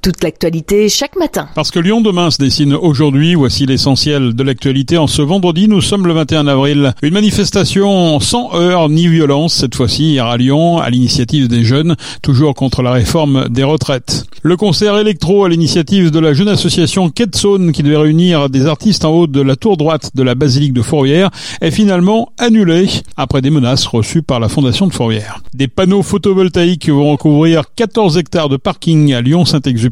toute l'actualité chaque matin. Parce que Lyon demain se dessine aujourd'hui, voici l'essentiel de l'actualité. En ce vendredi, nous sommes le 21 avril. Une manifestation sans heurts ni violence, cette fois-ci hier à Lyon, à l'initiative des jeunes, toujours contre la réforme des retraites. Le concert électro à l'initiative de la jeune association Ketzone qui devait réunir des artistes en haut de la tour droite de la basilique de Fourvière est finalement annulé après des menaces reçues par la fondation de Fourvière. Des panneaux photovoltaïques vont recouvrir 14 hectares de parking à Lyon-Saint-Exupéry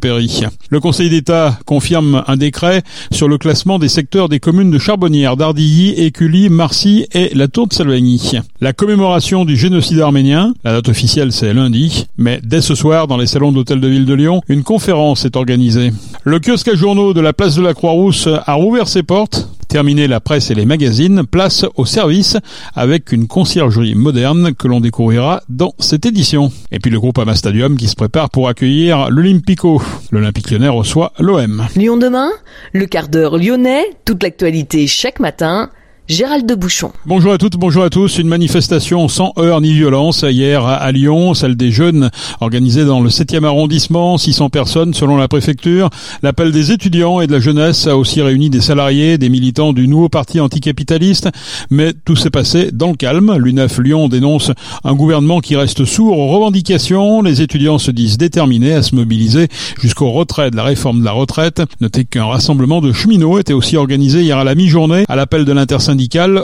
le Conseil d'État confirme un décret sur le classement des secteurs des communes de Charbonnières, d'Ardilly, Écully, Marcy et la Tour de Salvagny. La commémoration du génocide arménien, la date officielle c'est lundi, mais dès ce soir dans les salons d'hôtel de ville de Lyon, une conférence est organisée. Le kiosque à journaux de la place de la Croix-Rousse a rouvert ses portes Terminé la presse et les magazines, place au service avec une conciergerie moderne que l'on découvrira dans cette édition. Et puis le groupe Ama Stadium qui se prépare pour accueillir l'Olympico. L'Olympique lyonnais reçoit l'OM. Lyon demain, le quart d'heure lyonnais, toute l'actualité chaque matin Gérald de Bouchon. Bonjour à toutes, bonjour à tous. Une manifestation sans heurts ni violence hier à Lyon, celle des jeunes organisée dans le 7e arrondissement, 600 personnes selon la préfecture. L'appel des étudiants et de la jeunesse a aussi réuni des salariés, des militants du nouveau parti anticapitaliste, mais tout s'est passé dans le calme. L'UNEF Lyon dénonce un gouvernement qui reste sourd aux revendications. Les étudiants se disent déterminés à se mobiliser jusqu'au retrait de la réforme de la retraite. Notez qu'un rassemblement de cheminots était aussi organisé hier à la mi-journée à l'appel de l'intersyndicale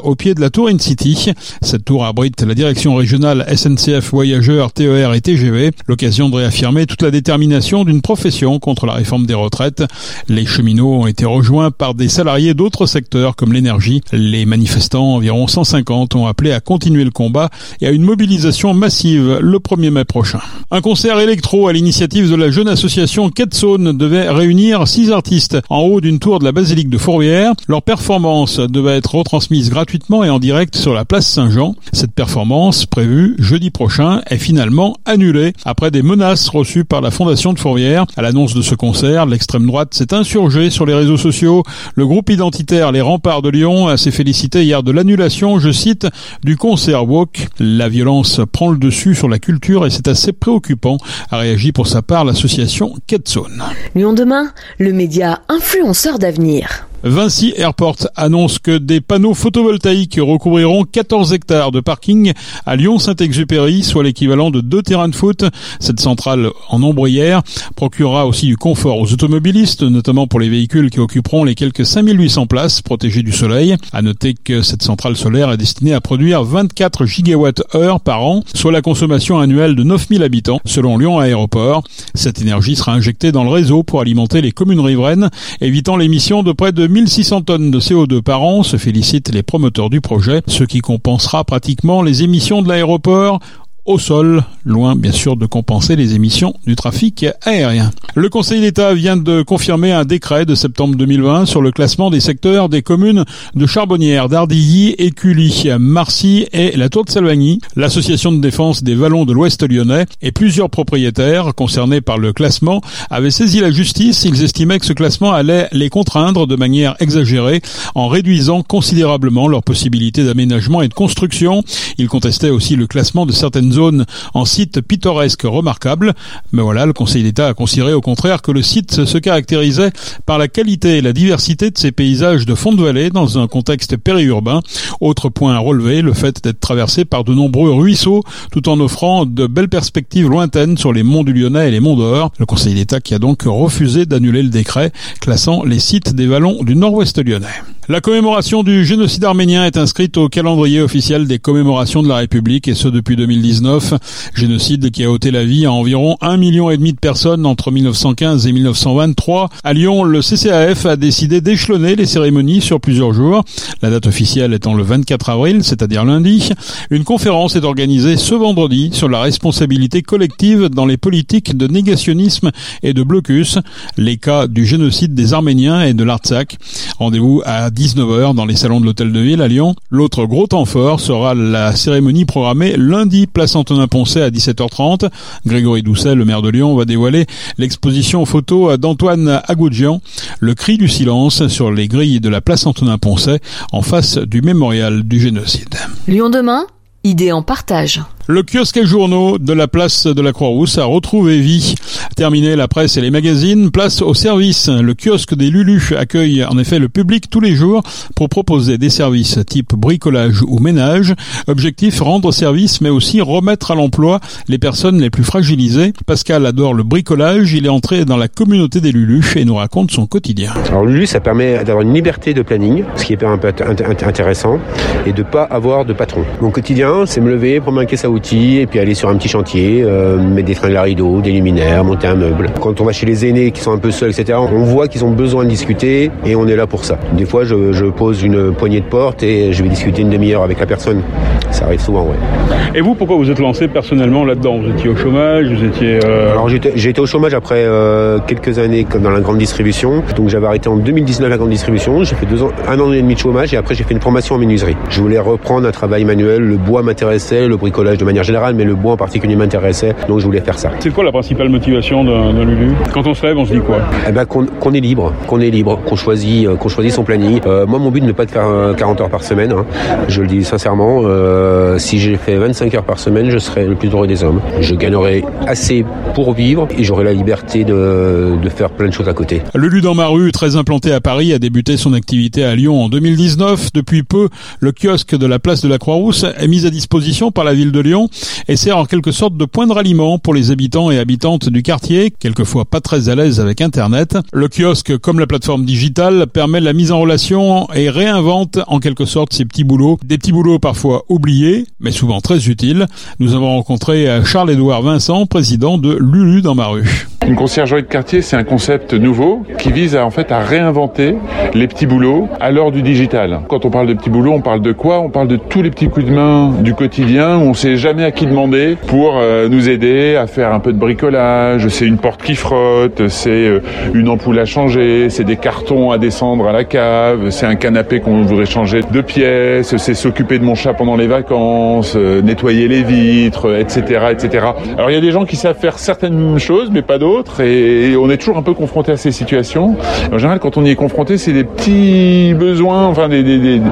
au pied de la tour In-City. Cette tour abrite la direction régionale SNCF Voyageurs, TER et TGV, l'occasion de réaffirmer toute la détermination d'une profession contre la réforme des retraites. Les cheminots ont été rejoints par des salariés d'autres secteurs comme l'énergie. Les manifestants, environ 150, ont appelé à continuer le combat et à une mobilisation massive le 1er mai prochain. Un concert électro à l'initiative de la jeune association Ketzone devait réunir six artistes en haut d'une tour de la basilique de Fourvière. Leur performance devait être retransmise transmise gratuitement et en direct sur la place Saint-Jean. Cette performance, prévue jeudi prochain, est finalement annulée après des menaces reçues par la Fondation de Fourvière. À l'annonce de ce concert, l'extrême droite s'est insurgée sur les réseaux sociaux. Le groupe identitaire Les Remparts de Lyon s'est félicité hier de l'annulation, je cite, du concert Walk. La violence prend le dessus sur la culture et c'est assez préoccupant, a réagi pour sa part l'association Ketzone. Lyon demain, le média influenceur d'avenir. Vinci Airport annonce que des panneaux photovoltaïques recouvriront 14 hectares de parking à Lyon-Saint-Exupéry, soit l'équivalent de deux terrains de foot. Cette centrale en ombrière procurera aussi du confort aux automobilistes, notamment pour les véhicules qui occuperont les quelques 5800 places protégées du soleil. À noter que cette centrale solaire est destinée à produire 24 gigawatts-heure par an, soit la consommation annuelle de 9000 habitants, selon Lyon Aéroport. Cette énergie sera injectée dans le réseau pour alimenter les communes riveraines, évitant l'émission de près de 1600 tonnes de CO2 par an, se félicitent les promoteurs du projet, ce qui compensera pratiquement les émissions de l'aéroport au sol, loin bien sûr de compenser les émissions du trafic aérien. Le Conseil d'État vient de confirmer un décret de septembre 2020 sur le classement des secteurs des communes de Charbonnières, d'Ardilly, Écully, Marcy et la Tour de Salvagny. L'association de défense des vallons de l'Ouest lyonnais et plusieurs propriétaires concernés par le classement avaient saisi la justice. Ils estimaient que ce classement allait les contraindre de manière exagérée en réduisant considérablement leurs possibilités d'aménagement et de construction. Ils contestaient aussi le classement de certaines zone en site pittoresque remarquable. Mais voilà, le Conseil d'État a considéré au contraire que le site se caractérisait par la qualité et la diversité de ses paysages de fond de vallée dans un contexte périurbain. Autre point à relever, le fait d'être traversé par de nombreux ruisseaux tout en offrant de belles perspectives lointaines sur les monts du Lyonnais et les monts d'Or. Le Conseil d'État qui a donc refusé d'annuler le décret classant les sites des vallons du nord-ouest lyonnais. La commémoration du génocide arménien est inscrite au calendrier officiel des commémorations de la République et ce depuis 2019. Génocide qui a ôté la vie à environ un million et demi de personnes entre 1915 et 1923. À Lyon, le CCAF a décidé d'échelonner les cérémonies sur plusieurs jours. La date officielle étant le 24 avril, c'est-à-dire lundi. Une conférence est organisée ce vendredi sur la responsabilité collective dans les politiques de négationnisme et de blocus, les cas du génocide des Arméniens et de l'Artsakh. Rendez-vous à 19h dans les salons de l'Hôtel de Ville à Lyon. L'autre gros temps fort sera la cérémonie programmée lundi place Antonin-Poncet à 17h30. Grégory Doucet, le maire de Lyon, va dévoiler l'exposition photo d'Antoine Agoudjian, Le cri du silence sur les grilles de la place Antonin-Poncet en face du mémorial du génocide. Lyon demain, idée en partage. Le kiosque et journaux de la place de la Croix-Rousse a retrouvé vie. Terminé la presse et les magazines, place au service. Le kiosque des Lulu accueille en effet le public tous les jours pour proposer des services type bricolage ou ménage. Objectif rendre service mais aussi remettre à l'emploi les personnes les plus fragilisées. Pascal adore le bricolage, il est entré dans la communauté des Lulu et nous raconte son quotidien. Alors Lulu ça permet d'avoir une liberté de planning, ce qui est un peu intéressant, et de pas avoir de patron. Mon quotidien c'est me lever, prendre ma caisse à outils et puis aller sur un petit chantier, euh, mettre des fringues à rideau, des luminaires, monter un meuble. Quand on va chez les aînés qui sont un peu seuls, etc., on voit qu'ils ont besoin de discuter et on est là pour ça. Des fois, je, je pose une poignée de porte et je vais discuter une demi-heure avec la personne. Ça arrive souvent, ouais. Et vous, pourquoi vous êtes lancé personnellement là-dedans? Vous étiez au chômage Vous étiez euh... Alors j'ai été au chômage après euh, quelques années dans la grande distribution. Donc j'avais arrêté en 2019 la grande distribution. J'ai fait deux ans, un an et demi de chômage et après j'ai fait une formation en menuiserie. Je voulais reprendre un travail manuel. Le bois m'intéressait, le bricolage de manière générale, mais le bois en particulier m'intéressait. Donc je voulais faire ça. C'est quoi la principale motivation d'un Lulu Quand on se lève, on se dit quoi? Eh ben qu'on qu est libre, qu'on est libre, qu'on choisit, euh, qu'on choisit son planning. Euh, moi, mon but n'est pas de faire 40 heures par semaine. Hein. Je le dis sincèrement. Euh, si j'ai fait 25 heures par semaine, je serais le plus heureux des hommes. Je gagnerais assez pour vivre et j'aurais la liberté de, de, faire plein de choses à côté. Lulu dans ma rue, très implanté à Paris, a débuté son activité à Lyon en 2019. Depuis peu, le kiosque de la place de la Croix-Rousse est mis à disposition par la ville de Lyon et sert en quelque sorte de point de ralliement pour les habitants et habitantes du quartier, quelquefois pas très à l'aise avec Internet. Le kiosque, comme la plateforme digitale, permet la mise en relation et réinvente en quelque sorte ces petits boulots. Des petits boulots parfois oubliés, mais souvent très utiles. Nous avons rencontré Charles-Édouard Vincent, président de Lulu dans ma rue. Une conciergerie de quartier, c'est un concept nouveau qui vise à, en fait à réinventer les petits boulots à l'heure du digital. Quand on parle de petits boulots, on parle de quoi? On parle de tous les petits coups de main du quotidien où on sait jamais à qui demander pour euh, nous aider à faire un peu de bricolage. C'est une porte qui frotte, c'est euh, une ampoule à changer, c'est des cartons à descendre à la cave, c'est un canapé qu'on voudrait changer de pièce, c'est s'occuper de mon chat pendant les vacances, euh, nettoyer les vitres, etc., etc. Alors il y a des gens qui savent faire certaines choses, mais pas d'autres et on est toujours un peu confronté à ces situations. En général, quand on y est confronté, c'est des petits besoins, enfin des,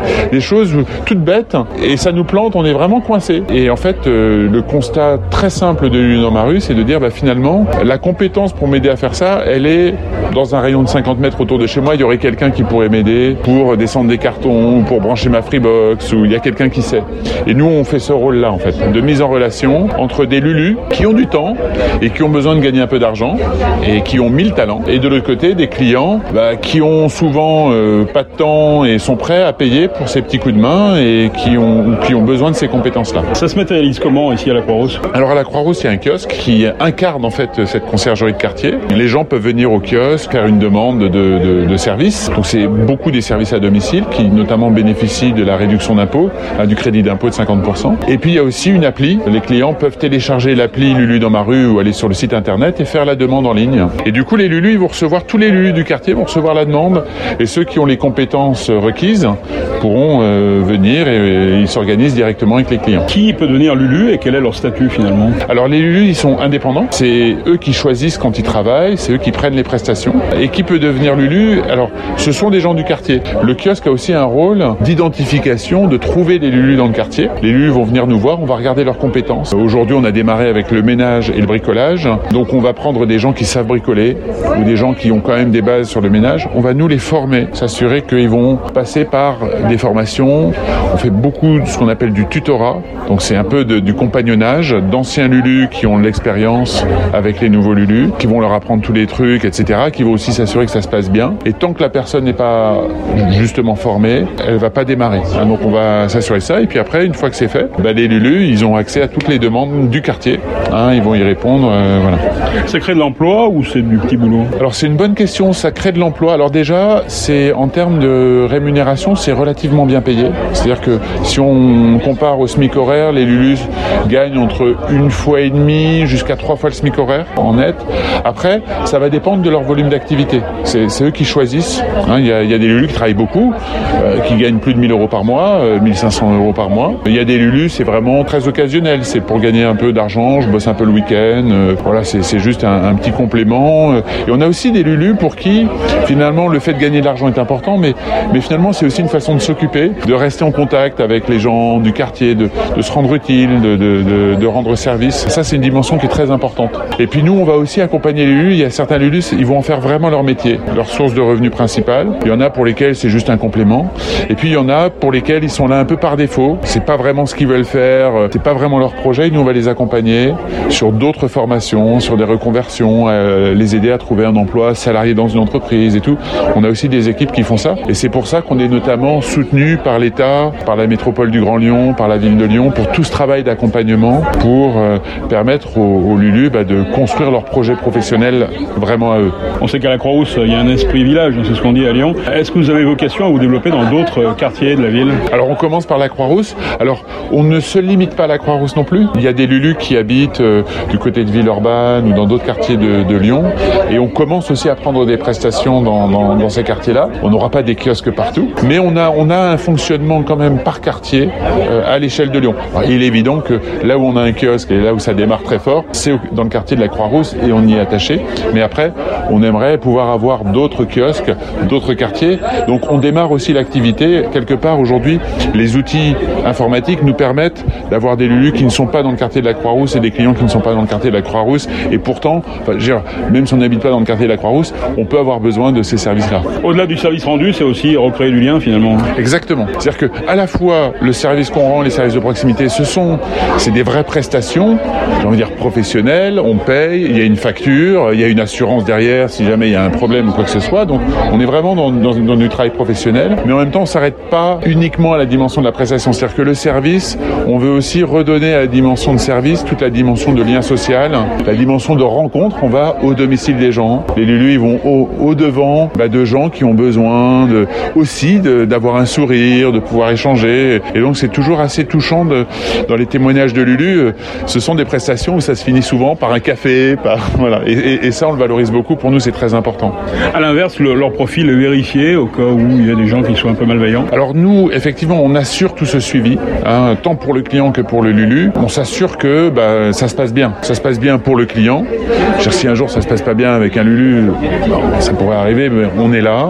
choses toutes bêtes et ça nous plante, on est vraiment coincé. Et en fait, euh, le constat très simple de l'Union dans ma rue, c'est de dire bah, finalement, la compétence pour m'aider à faire ça, elle est dans un rayon de 50 mètres autour de chez moi, il y aurait quelqu'un qui pourrait m'aider pour descendre des cartons, pour brancher ma Freebox, ou il y a quelqu'un qui sait. Et nous, on fait ce rôle-là, en fait, de mise en relation entre des lulus qui ont du temps et qui ont besoin de gagner un peu d'argent et qui ont mille talents. Et de l'autre côté, des clients bah, qui ont souvent euh, pas de temps et sont prêts à payer pour ces petits coups de main et qui ont, qui ont besoin de ces compétences-là. Ça se matérialise comment ici à la Croix-Rousse? Alors à la Croix-Rousse, il y a un kiosque qui incarne en fait cette conciergerie de quartier. Les gens peuvent venir au kiosque faire une demande de, de, de service. Donc c'est beaucoup des services à domicile qui notamment bénéficient de la réduction d'impôt, hein, du crédit d'impôt de 50%. Et puis il y a aussi une appli. Les clients peuvent télécharger l'appli Lulu dans ma rue ou aller sur le site internet et faire la demande en ligne. Et du coup, les Lulus, ils vont recevoir, tous les Lulus du quartier vont recevoir la demande. Et ceux qui ont les compétences requises pourront euh, venir et, et ils s'organisent directement avec les clients. Qui peut devenir Lulu et quel est leur statut finalement? Alors, les Lulus, ils sont indépendants. C'est eux qui choisissent quand ils travaillent, c'est eux qui prennent les prestations. Et qui peut devenir Lulu Alors, ce sont des gens du quartier. Le kiosque a aussi un rôle d'identification, de trouver les Lulus dans le quartier. Les Lulus vont venir nous voir, on va regarder leurs compétences. Aujourd'hui, on a démarré avec le ménage et le bricolage. Donc, on va prendre des gens qui savent bricoler ou des gens qui ont quand même des bases sur le ménage, on va nous les former, s'assurer qu'ils vont passer par des formations. On fait beaucoup de ce qu'on appelle du tutorat, donc c'est un peu du compagnonnage d'anciens Lulus qui ont l'expérience avec les nouveaux Qui vont leur apprendre tous les trucs, etc., qui vont aussi s'assurer que ça se passe bien. Et tant que la personne n'est pas justement formée, elle va pas démarrer. Hein, donc on va s'assurer ça. Et puis après, une fois que c'est fait, bah, les Lulus, ils ont accès à toutes les demandes du quartier. Hein, ils vont y répondre. Euh, voilà. Ça crée de l'emploi ou c'est du petit boulot? Alors c'est une bonne question, ça crée de l'emploi. Alors déjà, c'est en termes de rémunération, c'est relativement bien payé. C'est-à-dire que si on compare au SMIC horaire, les Lulus gagnent entre une fois et demie jusqu'à trois fois le SMIC horaire en net. Après, ça va dépendre de leur volume d'activité. C'est eux qui choisissent. Hein, il, y a, des Lulus qui travaillent beaucoup, euh, qui gagnent plus de 1000 euros par mois, euh, 1500 euros par mois. Il y a des Lulus, c'est vraiment très occasionnel. C'est pour gagner un peu d'argent, je bosse un peu le week-end. Euh, voilà, c'est juste un, petit complément. Et on a aussi des Lulus pour qui, finalement, le fait de gagner de l'argent est important, mais, mais finalement, c'est aussi une façon de s'occuper, de rester en contact avec les gens du quartier, de, se rendre utile. de, de, de rendre service. Ça, c'est une dimension qui est très importante. Et puis nous, on va aussi accompagner les Lulus. Il y a certains Lulus, ils vont en faire vraiment leur métier, leur source de revenus principale. Il y en a pour lesquels c'est juste un complément. Et puis il y en a pour lesquels ils sont là un peu par défaut. C'est pas vraiment ce qu'ils veulent faire, c'est pas vraiment leur projet. Nous, on va les accompagner sur d'autres formations, sur des reconversions, euh, les aider à trouver un emploi salarié dans une entreprise et tout. On a aussi des équipes qui font ça. Et c'est pour ça qu'on est notamment soutenu par l'État, par la métropole du Grand Lyon, par la ville de Lyon, pour tout ce travail d'accompagnement pour euh, permettre aux, Lulu bah, de construire leur projet professionnel vraiment à eux. On sait qu'à la Croix-Rousse, il y a un esprit village, c'est ce qu'on dit à Lyon. Est-ce que vous avez vocation à vous développer dans d'autres quartiers de la ville? Alors on commence par la Croix-Rousse. Alors on ne se limite pas à la Croix-Rousse non plus. Il y a des Lulu qui habitent euh, du côté de Villeurbanne ou dans d'autres quartiers de, de, Lyon. Et on commence aussi à prendre des prestations dans, dans, dans ces quartiers-là. On n'aura pas des kiosques partout, mais on a, on a un fonctionnement quand même par quartier euh, à l'échelle de Lyon. Alors, il est évident que là où on a un kiosque et là où ça démarre très fort, c'est dans le quartier de la Croix-Rousse et on y est attaché. Mais après, on aimerait pouvoir avoir d'autres kiosques, d'autres quartiers. Donc on démarre aussi l'activité. Quelque part aujourd'hui, les outils informatiques nous permettent d'avoir des Lulu qui ne sont pas dans le quartier de la Croix-Rousse et des clients qui ne sont pas dans le quartier de la Croix-Rousse. Et pourtant, enfin, dire, même si on n'habite pas dans le quartier de la Croix-Rousse, on peut avoir besoin de ces services-là. Au-delà du service rendu, c'est aussi recréer du lien finalement. Exactement. C'est-à-dire que à la fois le service qu'on rend, les services de proximité, ce sont c'est des vraies prestations, j'ai envie de dire professionnelles. On paye, il y a une facture, il y a une assurance derrière si jamais il y a un problème ou quoi que ce soit. Donc on est vraiment dans, du travail professionnel, mais en même temps on s'arrête pas uniquement à la dimension de la prestation. C'est-à-dire que le service, on veut aussi redonner à la dimension de service toute la dimension de lien social, la dimension de rencontre. On va au domicile des gens. Les Lulu, ils vont au, devant bah, de gens qui ont besoin aussi d'avoir un sourire, de pouvoir échanger. Et donc c'est toujours assez touchant dans les témoignages de Lulu. Ce sont des prestations où ça se finit souvent par un café, par voilà. Et, et, et ça, on le valorise beaucoup. Pour nous, c'est très important. À l'inverse, le, leur profil est vérifié au cas où il y a des gens qui sont un peu malveillants. Alors nous, effectivement, on assure tout ce suivi, hein, tant pour le client que pour le Lulu. On s'assure que bah, ça se passe bien. Ça se passe bien pour le client. Dire, si un jour ça se passe pas bien avec un Lulu, ça pourrait arriver, mais on est là.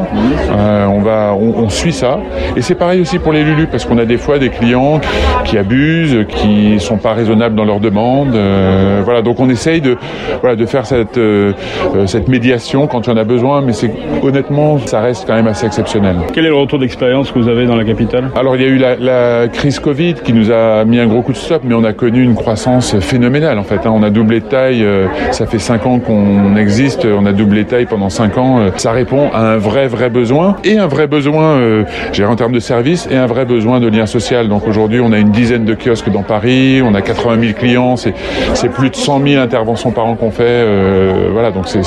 Euh, on va, on, on, suit ça. Et c'est pareil aussi pour les Lulu, parce qu'on a des fois des clients qui abusent, qui sont pas raisonnables dans leurs demandes. Euh, voilà, donc on essaye de, voilà, de faire cette, euh, cette médiation quand il y en a besoin, mais c'est honnêtement, ça reste quand même assez exceptionnel. Quel est le retour d'expérience que vous avez dans la capitale? Alors il y a eu la, la, crise Covid qui nous a mis un gros coup de stop, mais on a connu une croissance phénoménale en fait. Hein. On a doublé de taille, euh, ça fait cinq ans qu'on existe, on a doublé de taille pendant cinq ans. Euh, ça répond à un vrai vrai besoin et un vrai besoin, euh, en termes de services et un vrai besoin de lien social. Donc aujourd'hui, on a une dizaine de kiosques dans Paris, on a 80 000 clients, c'est plus de 100 000 interventions par an qu'on fait. Euh, voilà, donc c'est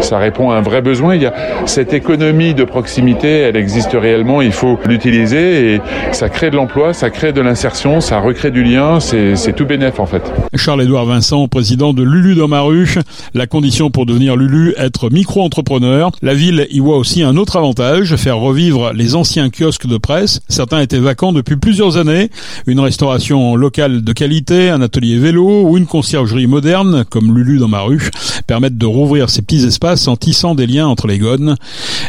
ça répond à un vrai besoin. Il y a cette économie de proximité, elle existe réellement. Il faut l'utiliser et ça crée de l'emploi, ça crée de l'insertion, ça recrée du lien. C'est tout bénéf en fait. Charles-Édouard Vincent, président de Lulu dans ma rue. La condition pour devenir Lulu, être micro-entrepreneur. La ville y voit aussi un autre avantage, faire revivre les anciens kiosques de presse. Certains étaient vacants depuis plusieurs années. Une restauration locale de qualité, un atelier vélo ou une conciergerie moderne, comme Lulu dans ma rue, permettent de rouvrir ces petits espaces en tissant des liens entre les gones.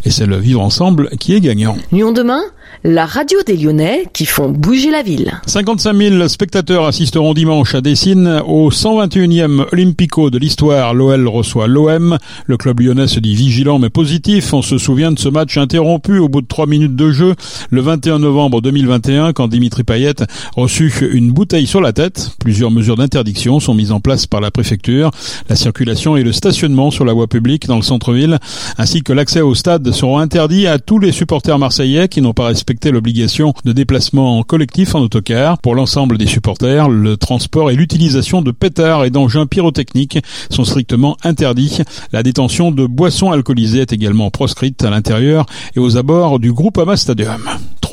Et c'est le vivre ensemble qui est gagnant. Lyon demain? La radio des Lyonnais qui font bouger la ville. 55 000 spectateurs assisteront dimanche à Dessine au 121e Olympico de l'histoire. L'OL reçoit l'OM. Le club lyonnais se dit vigilant mais positif. On se souvient de ce match interrompu au bout de 3 minutes de jeu le 21 novembre 2021 quand Dimitri Payet reçut une bouteille sur la tête. Plusieurs mesures d'interdiction sont mises en place par la préfecture. La circulation et le stationnement sur la voie publique dans le centre-ville ainsi que l'accès au stade seront interdits à tous les supporters marseillais qui n'ont pas respecté l'obligation de déplacement collectif en autocar. Pour l'ensemble des supporters, le transport et l'utilisation de pétards et d'engins pyrotechniques sont strictement interdits. La détention de boissons alcoolisées est également proscrite à l'intérieur et aux abords du groupe Ama Stadium.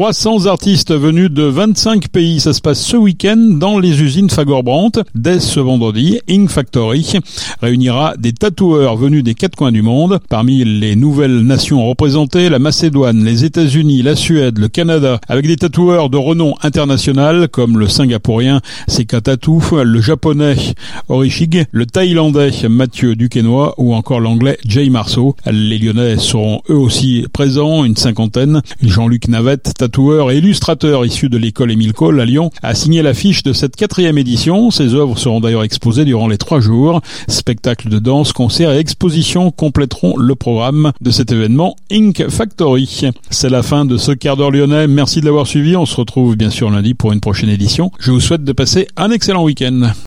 300 artistes venus de 25 pays. Ça se passe ce week-end dans les usines Fagorbrandt. Dès ce vendredi, Ink Factory réunira des tatoueurs venus des quatre coins du monde. Parmi les nouvelles nations représentées, la Macédoine, les États-Unis, la Suède, le Canada, avec des tatoueurs de renom international comme le singapourien Seka Tattoo, le japonais Orishig, le thaïlandais Mathieu Duquesnoy ou encore l'anglais Jay Marceau. Les Lyonnais seront eux aussi présents, une cinquantaine. Jean-Luc Navette, tatoueur et illustrateur issu de l'école Émile Cole à Lyon, a signé l'affiche de cette quatrième édition. Ses œuvres seront d'ailleurs exposées durant les trois jours. Spectacles de danse, concerts et expositions compléteront le programme de cet événement Ink Factory. C'est la fin de ce quart d'heure lyonnais. Merci de l'avoir suivi. On se retrouve bien sûr lundi pour une prochaine édition. Je vous souhaite de passer un excellent week-end.